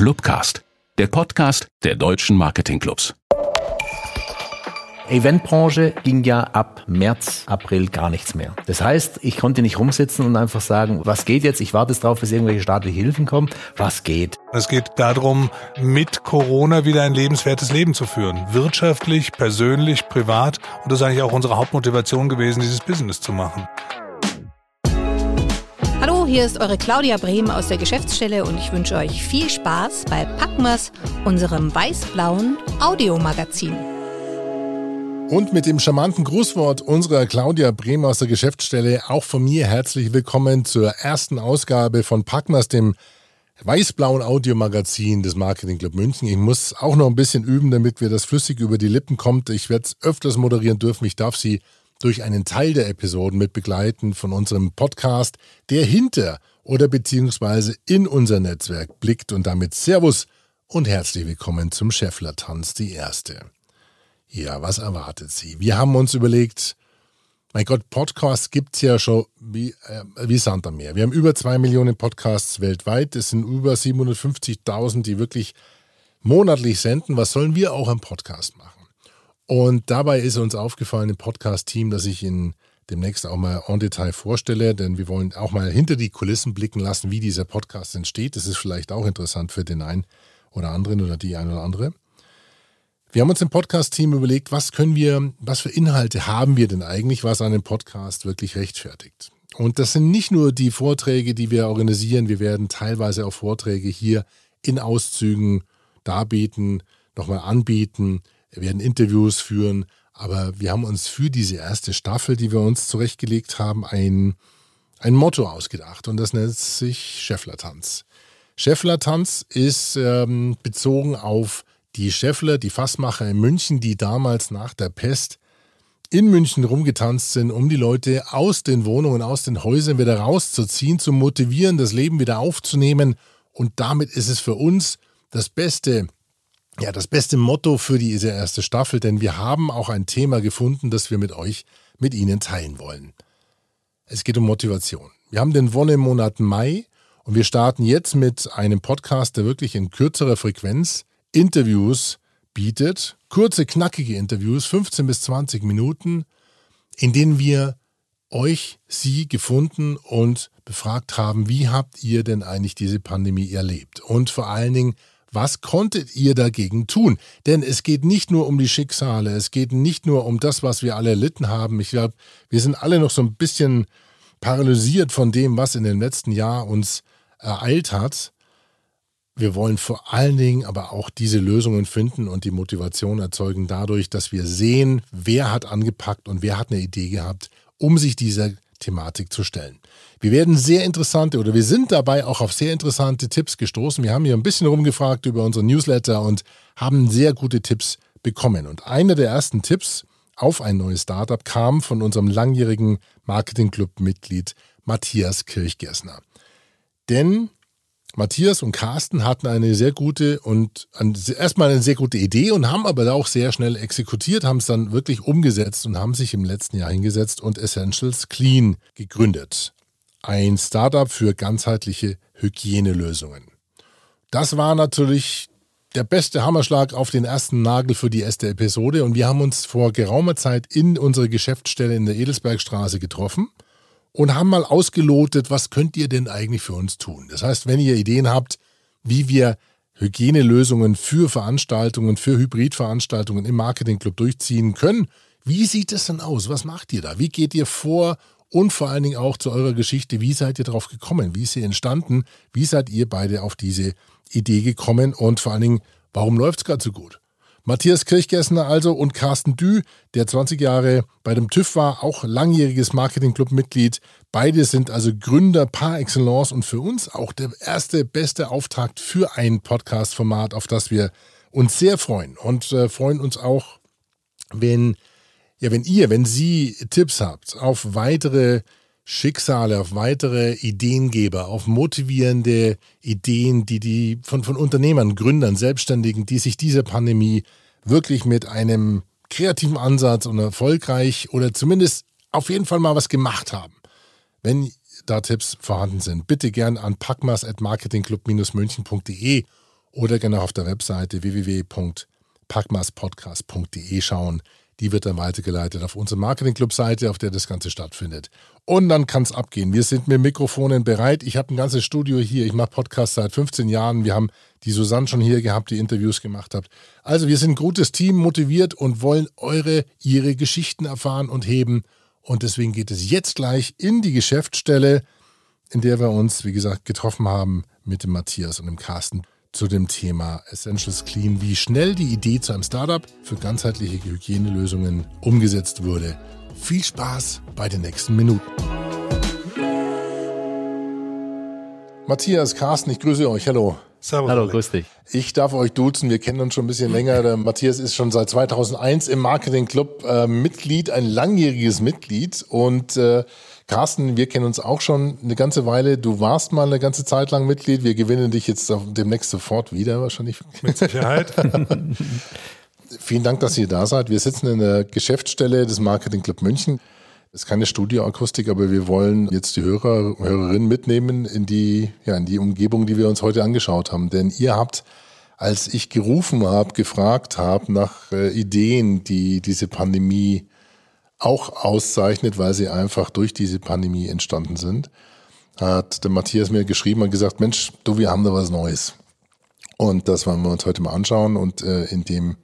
Clubcast, der Podcast der deutschen Marketingclubs. Eventbranche ging ja ab März, April gar nichts mehr. Das heißt, ich konnte nicht rumsitzen und einfach sagen, was geht jetzt? Ich warte jetzt drauf, bis irgendwelche staatliche Hilfen kommen. Was geht? Es geht darum, mit Corona wieder ein lebenswertes Leben zu führen. Wirtschaftlich, persönlich, privat. Und das ist eigentlich auch unsere Hauptmotivation gewesen, dieses Business zu machen. Hier ist eure Claudia Brehm aus der Geschäftsstelle und ich wünsche euch viel Spaß bei Packmas, unserem weiß-blauen Audiomagazin. Und mit dem charmanten Grußwort unserer Claudia Brehm aus der Geschäftsstelle auch von mir herzlich willkommen zur ersten Ausgabe von Packmas, dem weiß-blauen Audiomagazin des Marketing Club München. Ich muss auch noch ein bisschen üben, damit mir das flüssig über die Lippen kommt. Ich werde es öfters moderieren dürfen. Ich darf Sie durch einen Teil der Episoden mit begleiten von unserem Podcast, der hinter oder beziehungsweise in unser Netzwerk blickt und damit Servus und herzlich willkommen zum Scheffler-Tanz, die erste. Ja, was erwartet Sie? Wir haben uns überlegt, mein Gott, Podcasts gibt es ja schon wie, äh, wie Sand am Meer. Wir haben über zwei Millionen Podcasts weltweit. Es sind über 750.000, die wirklich monatlich senden. Was sollen wir auch im Podcast machen? Und dabei ist uns aufgefallen im Podcast-Team, dass ich Ihnen demnächst auch mal en Detail vorstelle, denn wir wollen auch mal hinter die Kulissen blicken lassen, wie dieser Podcast entsteht. Das ist vielleicht auch interessant für den einen oder anderen oder die eine oder andere. Wir haben uns im Podcast-Team überlegt, was können wir, was für Inhalte haben wir denn eigentlich, was einen Podcast wirklich rechtfertigt. Und das sind nicht nur die Vorträge, die wir organisieren, wir werden teilweise auch Vorträge hier in Auszügen darbieten, nochmal anbieten, wir werden Interviews führen, aber wir haben uns für diese erste Staffel, die wir uns zurechtgelegt haben, ein, ein Motto ausgedacht und das nennt sich Scheffler-Tanz. Scheffler-Tanz ist ähm, bezogen auf die Scheffler, die Fassmacher in München, die damals nach der Pest in München rumgetanzt sind, um die Leute aus den Wohnungen, aus den Häusern wieder rauszuziehen, zu motivieren, das Leben wieder aufzunehmen. Und damit ist es für uns das beste, ja, das beste Motto für diese erste Staffel, denn wir haben auch ein Thema gefunden, das wir mit euch, mit Ihnen teilen wollen. Es geht um Motivation. Wir haben den Wonnemonat Mai und wir starten jetzt mit einem Podcast, der wirklich in kürzerer Frequenz Interviews bietet, kurze, knackige Interviews, 15 bis 20 Minuten, in denen wir euch, Sie gefunden und befragt haben, wie habt ihr denn eigentlich diese Pandemie erlebt? Und vor allen Dingen, was konntet ihr dagegen tun? Denn es geht nicht nur um die Schicksale, es geht nicht nur um das, was wir alle erlitten haben. Ich glaube, wir sind alle noch so ein bisschen paralysiert von dem, was in dem letzten Jahr uns ereilt hat. Wir wollen vor allen Dingen aber auch diese Lösungen finden und die Motivation erzeugen dadurch, dass wir sehen, wer hat angepackt und wer hat eine Idee gehabt, um sich dieser Thematik zu stellen. Wir werden sehr interessante oder wir sind dabei auch auf sehr interessante Tipps gestoßen. Wir haben hier ein bisschen rumgefragt über unsere Newsletter und haben sehr gute Tipps bekommen. Und einer der ersten Tipps auf ein neues Startup kam von unserem langjährigen Marketing-Club-Mitglied Matthias Kirchgessner. Denn Matthias und Carsten hatten eine sehr gute und erstmal eine sehr gute Idee und haben aber auch sehr schnell exekutiert, haben es dann wirklich umgesetzt und haben sich im letzten Jahr hingesetzt und Essentials Clean gegründet. Ein Startup für ganzheitliche Hygienelösungen. Das war natürlich der beste Hammerschlag auf den ersten Nagel für die erste Episode und wir haben uns vor geraumer Zeit in unserer Geschäftsstelle in der Edelsbergstraße getroffen und haben mal ausgelotet, was könnt ihr denn eigentlich für uns tun. Das heißt, wenn ihr Ideen habt, wie wir Hygienelösungen für Veranstaltungen, für Hybridveranstaltungen im Marketingclub durchziehen können, wie sieht es denn aus? Was macht ihr da? Wie geht ihr vor? Und vor allen Dingen auch zu eurer Geschichte, wie seid ihr drauf gekommen? Wie ist sie entstanden? Wie seid ihr beide auf diese Idee gekommen? Und vor allen Dingen, warum läuft es gerade so gut? Matthias Kirchgessner also und Carsten Dü, der 20 Jahre bei dem TÜV war, auch langjähriges Marketingclub-Mitglied. Beide sind also Gründer par excellence und für uns auch der erste, beste Auftakt für ein Podcast-Format, auf das wir uns sehr freuen und äh, freuen uns auch, wenn, ja, wenn ihr, wenn Sie Tipps habt auf weitere Schicksale, auf weitere Ideengeber, auf motivierende Ideen, die die von, von Unternehmern, Gründern, Selbstständigen, die sich dieser Pandemie wirklich mit einem kreativen Ansatz und erfolgreich oder zumindest auf jeden Fall mal was gemacht haben. Wenn da Tipps vorhanden sind, bitte gern an packmas.marketingclub-münchen.de oder gerne auf der Webseite www.packmaspodcast.de schauen. Die wird dann weitergeleitet auf unsere Marketing-Club-Seite, auf der das Ganze stattfindet. Und dann kann es abgehen. Wir sind mit Mikrofonen bereit. Ich habe ein ganzes Studio hier. Ich mache Podcasts seit 15 Jahren. Wir haben die Susanne schon hier gehabt, die Interviews gemacht hat. Also wir sind ein gutes Team, motiviert und wollen eure, ihre Geschichten erfahren und heben. Und deswegen geht es jetzt gleich in die Geschäftsstelle, in der wir uns, wie gesagt, getroffen haben mit dem Matthias und dem Carsten zu dem Thema Essentials Clean, wie schnell die Idee zu einem Startup für ganzheitliche Hygienelösungen umgesetzt wurde. Viel Spaß bei den nächsten Minuten. Matthias, Carsten, ich grüße euch. Hallo. Servus. Hallo, grüß dich. Ich darf euch duzen, wir kennen uns schon ein bisschen länger. Der Matthias ist schon seit 2001 im Marketing Club äh, Mitglied, ein langjähriges Mitglied und äh, Carsten, wir kennen uns auch schon eine ganze Weile. Du warst mal eine ganze Zeit lang Mitglied. Wir gewinnen dich jetzt demnächst sofort wieder wahrscheinlich. Mit Sicherheit. Vielen Dank, dass ihr da seid. Wir sitzen in der Geschäftsstelle des Marketing Club München. Ist keine Studioakustik, aber wir wollen jetzt die Hörer, Hörerinnen mitnehmen in die, ja, in die Umgebung, die wir uns heute angeschaut haben. Denn ihr habt, als ich gerufen habe, gefragt habe nach äh, Ideen, die diese Pandemie auch auszeichnet, weil sie einfach durch diese Pandemie entstanden sind, hat der Matthias mir geschrieben und gesagt, Mensch, du, wir haben da was Neues. Und das wollen wir uns heute mal anschauen und äh, in dem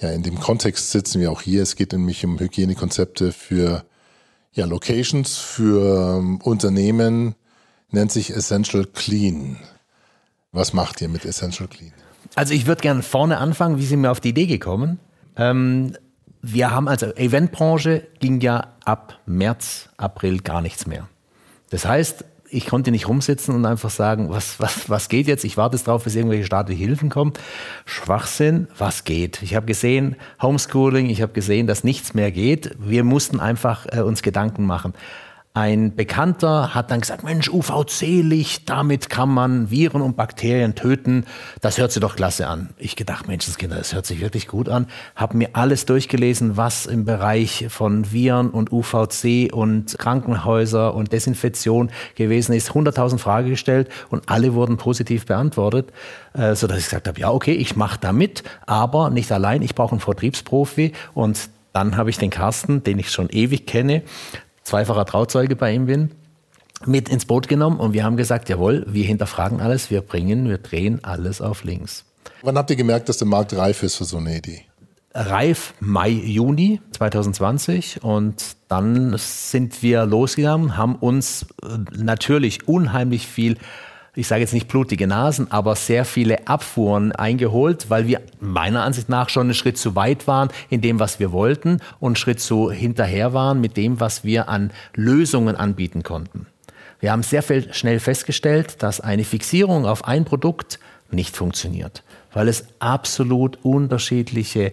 ja, in dem Kontext sitzen wir auch hier. Es geht nämlich um Hygienekonzepte für ja, Locations, für ähm, Unternehmen, nennt sich Essential Clean. Was macht ihr mit Essential Clean? Also ich würde gerne vorne anfangen, wie sind wir auf die Idee gekommen? Ähm, wir haben also Eventbranche ging ja ab März, April gar nichts mehr. Das heißt, ich konnte nicht rumsitzen und einfach sagen, was, was, was geht jetzt? Ich warte jetzt drauf, bis irgendwelche staatliche Hilfen kommen. Schwachsinn, was geht? Ich habe gesehen, Homeschooling, ich habe gesehen, dass nichts mehr geht. Wir mussten einfach äh, uns Gedanken machen. Ein Bekannter hat dann gesagt, Mensch, UVC-Licht, damit kann man Viren und Bakterien töten. Das hört sich doch klasse an. Ich gedacht, Menschenskinder, das hört sich wirklich gut an. Habe mir alles durchgelesen, was im Bereich von Viren und UVC und Krankenhäuser und Desinfektion gewesen ist. 100.000 Fragen gestellt und alle wurden positiv beantwortet, äh, sodass ich gesagt habe, ja, okay, ich mache da mit, aber nicht allein. Ich brauche einen Vertriebsprofi und dann habe ich den Carsten, den ich schon ewig kenne, zweifacher Trauzeuge bei ihm bin, mit ins Boot genommen und wir haben gesagt, jawohl, wir hinterfragen alles, wir bringen, wir drehen alles auf links. Wann habt ihr gemerkt, dass der Markt reif ist für so eine Idee? Reif Mai, Juni 2020 und dann sind wir losgegangen, haben uns äh, natürlich unheimlich viel ich sage jetzt nicht blutige Nasen, aber sehr viele Abfuhren eingeholt, weil wir meiner Ansicht nach schon einen Schritt zu weit waren in dem, was wir wollten und einen Schritt zu hinterher waren mit dem, was wir an Lösungen anbieten konnten. Wir haben sehr viel schnell festgestellt, dass eine Fixierung auf ein Produkt nicht funktioniert, weil es absolut unterschiedliche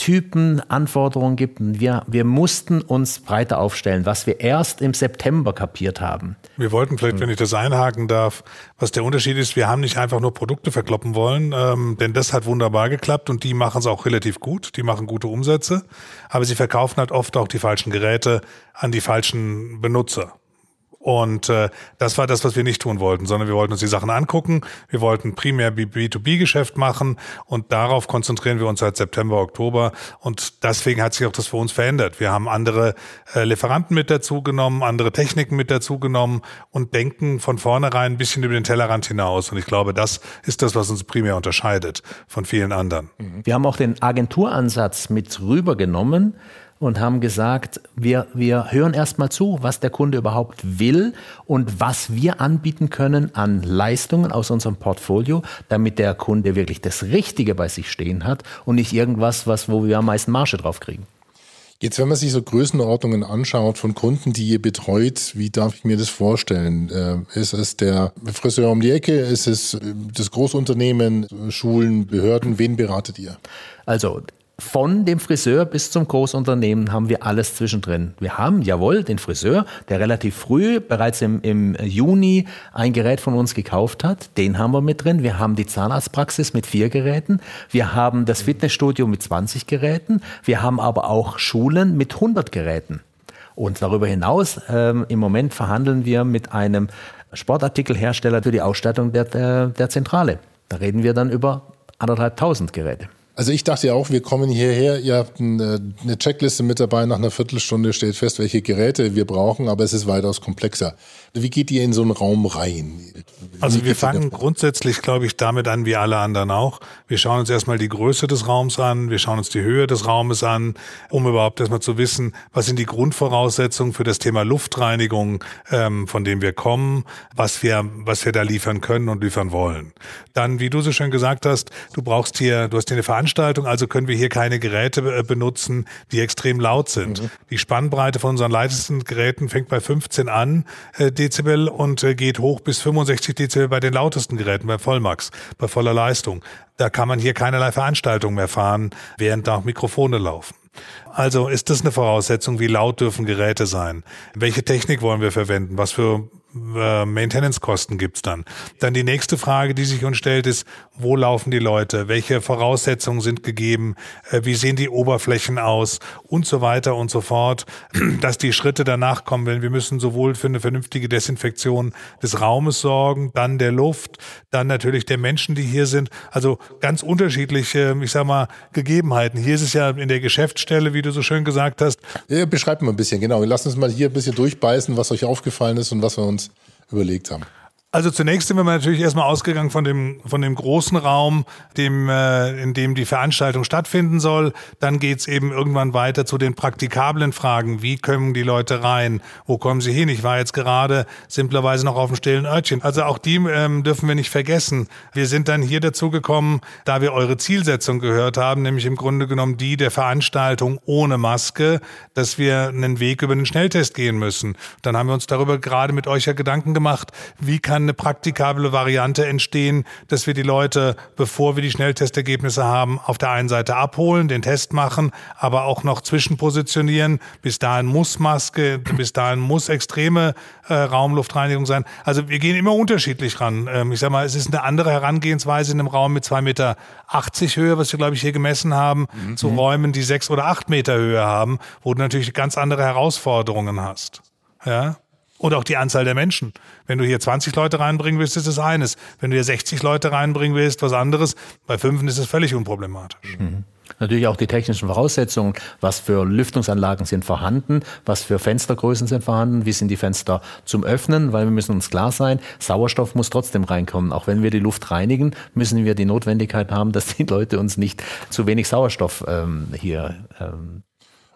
Typen Anforderungen gibt. Wir, wir mussten uns breiter aufstellen, was wir erst im September kapiert haben. Wir wollten vielleicht, wenn ich das einhaken darf, was der Unterschied ist, wir haben nicht einfach nur Produkte verkloppen wollen, ähm, denn das hat wunderbar geklappt und die machen es auch relativ gut, die machen gute Umsätze, aber sie verkaufen halt oft auch die falschen Geräte an die falschen Benutzer. Und äh, das war das, was wir nicht tun wollten, sondern wir wollten uns die Sachen angucken. Wir wollten primär B2B-Geschäft machen und darauf konzentrieren wir uns seit September, Oktober. Und deswegen hat sich auch das für uns verändert. Wir haben andere äh, Lieferanten mit dazugenommen, andere Techniken mit dazugenommen und denken von vornherein ein bisschen über den Tellerrand hinaus. Und ich glaube, das ist das, was uns primär unterscheidet von vielen anderen. Wir haben auch den Agenturansatz mit rübergenommen und haben gesagt, wir, wir hören erstmal zu, was der Kunde überhaupt will und was wir anbieten können an Leistungen aus unserem Portfolio, damit der Kunde wirklich das Richtige bei sich stehen hat und nicht irgendwas, was, wo wir am meisten Marge drauf kriegen. Jetzt, wenn man sich so Größenordnungen anschaut von Kunden, die ihr betreut, wie darf ich mir das vorstellen? Äh, ist es der Friseur um die Ecke? Ist es äh, das Großunternehmen, Schulen, Behörden? Wen beratet ihr? Also von dem Friseur bis zum Großunternehmen haben wir alles zwischendrin. Wir haben, jawohl, den Friseur, der relativ früh, bereits im, im Juni, ein Gerät von uns gekauft hat. Den haben wir mit drin. Wir haben die Zahnarztpraxis mit vier Geräten. Wir haben das Fitnessstudio mit 20 Geräten. Wir haben aber auch Schulen mit 100 Geräten. Und darüber hinaus, ähm, im Moment verhandeln wir mit einem Sportartikelhersteller für die Ausstattung der, der, der Zentrale. Da reden wir dann über anderthalbtausend Geräte. Also ich dachte ja auch, wir kommen hierher, ihr habt eine, eine Checkliste mit dabei, nach einer Viertelstunde steht fest, welche Geräte wir brauchen, aber es ist weitaus komplexer. Wie geht ihr in so einen Raum rein? Also wir fangen grundsätzlich, glaube ich, damit an, wie alle anderen auch. Wir schauen uns erstmal die Größe des Raums an, wir schauen uns die Höhe des Raumes an, um überhaupt erstmal zu wissen, was sind die Grundvoraussetzungen für das Thema Luftreinigung, ähm, von dem wir kommen, was wir, was wir da liefern können und liefern wollen. Dann, wie du so schön gesagt hast, du brauchst hier, du hast hier eine Veranstaltung, also können wir hier keine Geräte äh, benutzen, die extrem laut sind. Mhm. Die Spannbreite von unseren leitesten Geräten fängt bei 15 an, äh, Dezibel und äh, geht hoch bis 65 Dezibel bei den lautesten Geräten, bei Vollmax, bei voller Leistung. Da kann man hier keinerlei Veranstaltung mehr fahren, während da Mikrofone laufen. Also ist das eine Voraussetzung, wie laut dürfen Geräte sein? Welche Technik wollen wir verwenden? Was für äh, Maintenance-Kosten gibt's dann? Dann die nächste Frage, die sich uns stellt, ist, wo laufen die Leute? Welche Voraussetzungen sind gegeben? Äh, wie sehen die Oberflächen aus? Und so weiter und so fort. Dass die Schritte danach kommen, wenn wir müssen sowohl für eine vernünftige Desinfektion des Raumes sorgen, dann der Luft, dann natürlich der Menschen, die hier sind. Also ganz unterschiedliche, ich sag mal, Gegebenheiten. Hier ist es ja in der Geschäftsstelle, wie du so schön gesagt hast. Ja, beschreib mal ein bisschen, genau. Lass uns mal hier ein bisschen durchbeißen, was euch aufgefallen ist und was wir uns überlegt haben. Also zunächst sind wir natürlich erstmal ausgegangen von dem, von dem großen Raum, dem, äh, in dem die Veranstaltung stattfinden soll. Dann geht's eben irgendwann weiter zu den praktikablen Fragen. Wie kommen die Leute rein? Wo kommen sie hin? Ich war jetzt gerade simplerweise noch auf dem stillen Örtchen. Also auch die ähm, dürfen wir nicht vergessen. Wir sind dann hier dazu gekommen, da wir eure Zielsetzung gehört haben, nämlich im Grunde genommen die der Veranstaltung ohne Maske, dass wir einen Weg über den Schnelltest gehen müssen. Dann haben wir uns darüber gerade mit euch ja Gedanken gemacht, wie kann kann eine praktikable Variante entstehen, dass wir die Leute, bevor wir die Schnelltestergebnisse haben, auf der einen Seite abholen, den Test machen, aber auch noch zwischenpositionieren. Bis dahin muss Maske, bis dahin muss extreme äh, Raumluftreinigung sein. Also wir gehen immer unterschiedlich ran. Ähm, ich sag mal, es ist eine andere Herangehensweise in einem Raum mit zwei Meter Höhe, was wir, glaube ich, hier gemessen haben, mhm. zu Räumen, die sechs oder acht Meter Höhe haben, wo du natürlich ganz andere Herausforderungen hast. Ja. Und auch die Anzahl der Menschen. Wenn du hier 20 Leute reinbringen willst, ist das eines. Wenn du hier 60 Leute reinbringen willst, was anderes. Bei fünf ist es völlig unproblematisch. Mhm. Natürlich auch die technischen Voraussetzungen. Was für Lüftungsanlagen sind vorhanden? Was für Fenstergrößen sind vorhanden? Wie sind die Fenster zum Öffnen? Weil wir müssen uns klar sein, Sauerstoff muss trotzdem reinkommen. Auch wenn wir die Luft reinigen, müssen wir die Notwendigkeit haben, dass die Leute uns nicht zu wenig Sauerstoff ähm, hier ähm,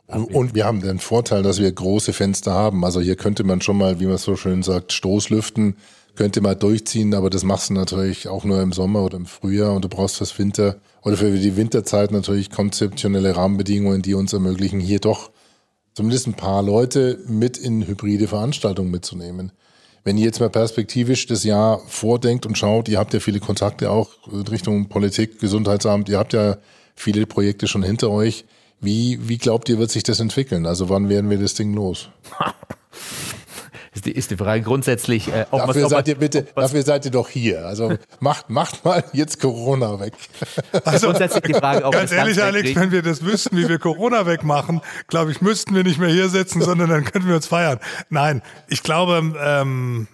und wir haben den Vorteil, dass wir große Fenster haben. Also hier könnte man schon mal, wie man so schön sagt, Stoßlüften, könnte mal durchziehen, aber das machst du natürlich auch nur im Sommer oder im Frühjahr und du brauchst fürs Winter oder für die Winterzeit natürlich konzeptionelle Rahmenbedingungen, die uns ermöglichen, hier doch zumindest ein paar Leute mit in hybride Veranstaltungen mitzunehmen. Wenn ihr jetzt mal perspektivisch das Jahr vordenkt und schaut, ihr habt ja viele Kontakte auch in Richtung Politik, Gesundheitsamt, ihr habt ja viele Projekte schon hinter euch. Wie, wie glaubt ihr, wird sich das entwickeln? Also wann werden wir das Ding los? ist, die, ist die Frage grundsätzlich. Äh, ob dafür, was, seid ihr bitte, dafür seid ihr doch hier. Also macht, macht mal jetzt Corona weg. Also grundsätzlich die Frage, ob ganz ehrlich, Alex, wenn wir das wüssten, wie wir Corona wegmachen, glaube ich, müssten wir nicht mehr hier sitzen, sondern dann könnten wir uns feiern. Nein, ich glaube, ähm,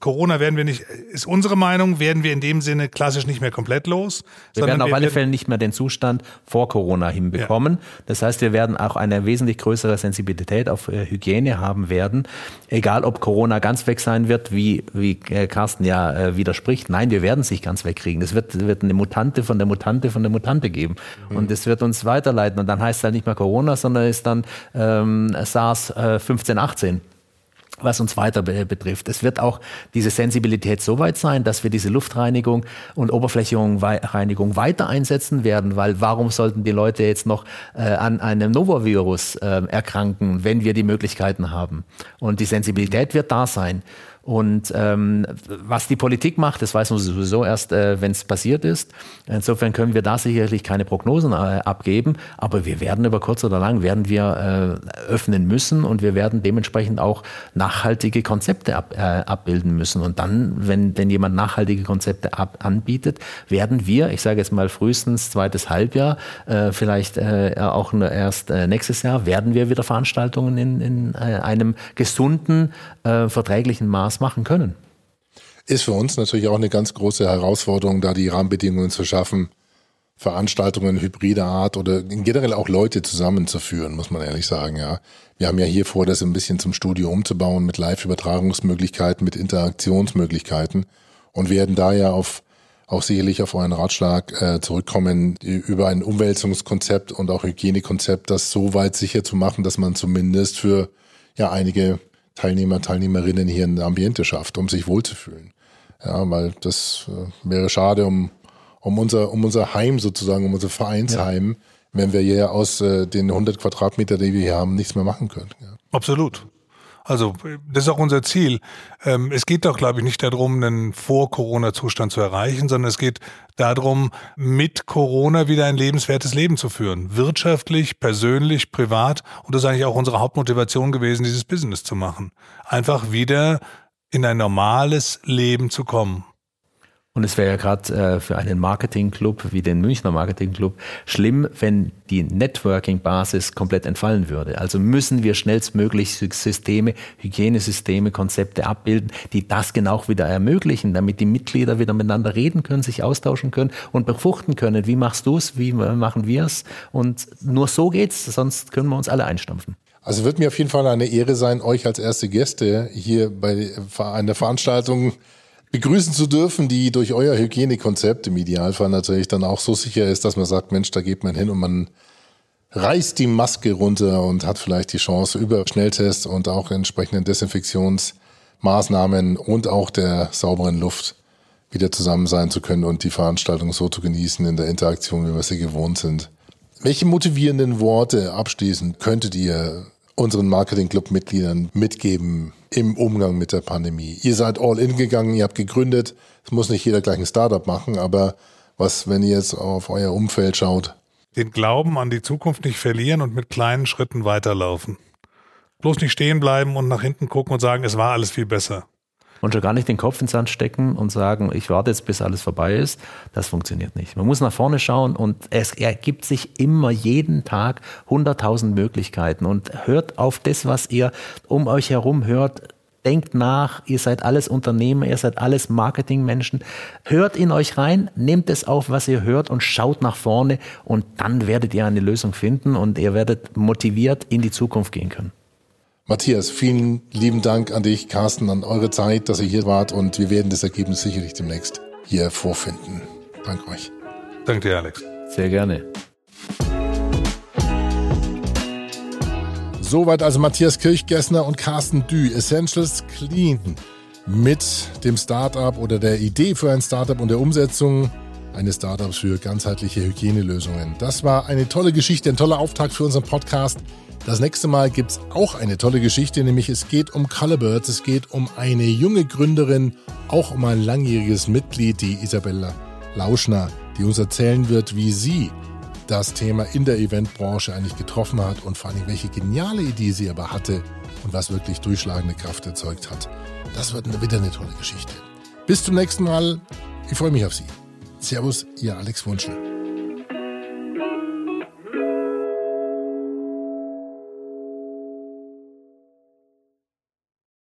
Corona werden wir nicht, ist unsere Meinung, werden wir in dem Sinne klassisch nicht mehr komplett los. Wir werden auf wir alle Fälle nicht mehr den Zustand vor Corona hinbekommen. Ja. Das heißt, wir werden auch eine wesentlich größere Sensibilität auf äh, Hygiene haben werden. Egal, ob Corona ganz weg sein wird, wie, wie äh, Carsten ja äh, widerspricht. Nein, wir werden es nicht ganz wegkriegen. Es wird, wird eine Mutante von der Mutante von der Mutante geben. Mhm. Und es wird uns weiterleiten. Und dann heißt es halt nicht mehr Corona, sondern ist dann ähm, SARS äh, 15, 18 was uns weiter betrifft. Es wird auch diese Sensibilität so weit sein, dass wir diese Luftreinigung und Oberflächenreinigung weiter einsetzen werden, weil warum sollten die Leute jetzt noch äh, an einem Novovirus äh, erkranken, wenn wir die Möglichkeiten haben? Und die Sensibilität wird da sein. Und ähm, was die Politik macht, das weiß man sowieso erst, äh, wenn es passiert ist. Insofern können wir da sicherlich keine Prognosen äh, abgeben, aber wir werden über kurz oder lang werden wir äh, öffnen müssen und wir werden dementsprechend auch nachhaltige Konzepte ab, äh, abbilden müssen. Und dann, wenn denn jemand nachhaltige Konzepte ab, anbietet, werden wir, ich sage jetzt mal frühestens zweites Halbjahr, äh, vielleicht äh, auch erst äh, nächstes Jahr, werden wir wieder Veranstaltungen in, in äh, einem gesunden, äh, verträglichen Maß machen können. Ist für uns natürlich auch eine ganz große Herausforderung, da die Rahmenbedingungen zu schaffen, Veranstaltungen hybrider Art oder generell auch Leute zusammenzuführen, muss man ehrlich sagen, ja. Wir haben ja hier vor, das ein bisschen zum Studio umzubauen mit Live-Übertragungsmöglichkeiten, mit Interaktionsmöglichkeiten und werden da ja auf auch sicherlich auf euren Ratschlag äh, zurückkommen, über ein Umwälzungskonzept und auch Hygienekonzept, das so weit sicher zu machen, dass man zumindest für ja einige Teilnehmer, Teilnehmerinnen hier ein Ambiente schafft, um sich wohlzufühlen. Ja, weil das äh, wäre schade um, um, unser, um unser Heim sozusagen, um unser Vereinsheim, ja. wenn wir hier aus äh, den 100 Quadratmeter, die wir hier haben, nichts mehr machen können. Ja. Absolut. Also das ist auch unser Ziel. Ähm, es geht doch, glaube ich, nicht darum, einen Vor-Corona-Zustand zu erreichen, sondern es geht darum, mit Corona wieder ein lebenswertes Leben zu führen. Wirtschaftlich, persönlich, privat. Und das ist eigentlich auch unsere Hauptmotivation gewesen, dieses Business zu machen. Einfach wieder in ein normales Leben zu kommen. Und es wäre ja gerade äh, für einen Marketingclub wie den Münchner Marketingclub schlimm, wenn die Networking-Basis komplett entfallen würde. Also müssen wir schnellstmöglich Systeme, Hygienesysteme, Konzepte abbilden, die das genau wieder ermöglichen, damit die Mitglieder wieder miteinander reden können, sich austauschen können und befruchten können. Wie machst du es? Wie machen wir es? Und nur so geht's, sonst können wir uns alle einstampfen. Also wird mir auf jeden Fall eine Ehre sein, euch als erste Gäste hier bei einer Veranstaltung begrüßen zu dürfen, die durch euer Hygienekonzept im Idealfall natürlich dann auch so sicher ist, dass man sagt, Mensch, da geht man hin und man reißt die Maske runter und hat vielleicht die Chance über Schnelltests und auch entsprechenden Desinfektionsmaßnahmen und auch der sauberen Luft wieder zusammen sein zu können und die Veranstaltung so zu genießen in der Interaktion, wie wir sie gewohnt sind. Welche motivierenden Worte abschließend könntet ihr unseren Marketing-Club-Mitgliedern mitgeben im Umgang mit der Pandemie? Ihr seid all in gegangen, ihr habt gegründet. Es muss nicht jeder gleich ein Startup machen, aber was, wenn ihr jetzt auf euer Umfeld schaut? Den Glauben an die Zukunft nicht verlieren und mit kleinen Schritten weiterlaufen. Bloß nicht stehen bleiben und nach hinten gucken und sagen, es war alles viel besser und schon gar nicht den Kopf ins Sand stecken und sagen, ich warte jetzt, bis alles vorbei ist. Das funktioniert nicht. Man muss nach vorne schauen und es ergibt sich immer jeden Tag hunderttausend Möglichkeiten und hört auf das, was ihr um euch herum hört. Denkt nach, ihr seid alles Unternehmer, ihr seid alles Marketingmenschen. Hört in euch rein, nehmt es auf, was ihr hört und schaut nach vorne und dann werdet ihr eine Lösung finden und ihr werdet motiviert in die Zukunft gehen können. Matthias, vielen lieben Dank an dich, Carsten, an eure Zeit, dass ihr hier wart und wir werden das Ergebnis sicherlich demnächst hier vorfinden. Danke euch. Danke dir, Alex. Sehr gerne. Soweit also Matthias Kirchgessner und Carsten Dü, Essentials Clean mit dem Startup oder der Idee für ein Startup und der Umsetzung eines Startups für ganzheitliche Hygienelösungen. Das war eine tolle Geschichte, ein toller Auftakt für unseren Podcast. Das nächste Mal gibt es auch eine tolle Geschichte, nämlich es geht um Colorbirds, es geht um eine junge Gründerin, auch um ein langjähriges Mitglied, die Isabella Lauschner, die uns erzählen wird, wie sie das Thema in der Eventbranche eigentlich getroffen hat und vor allem welche geniale Idee sie aber hatte und was wirklich durchschlagende Kraft erzeugt hat. Das wird wieder eine tolle Geschichte. Bis zum nächsten Mal. Ich freue mich auf Sie. Servus, Ihr Alex Wunschel.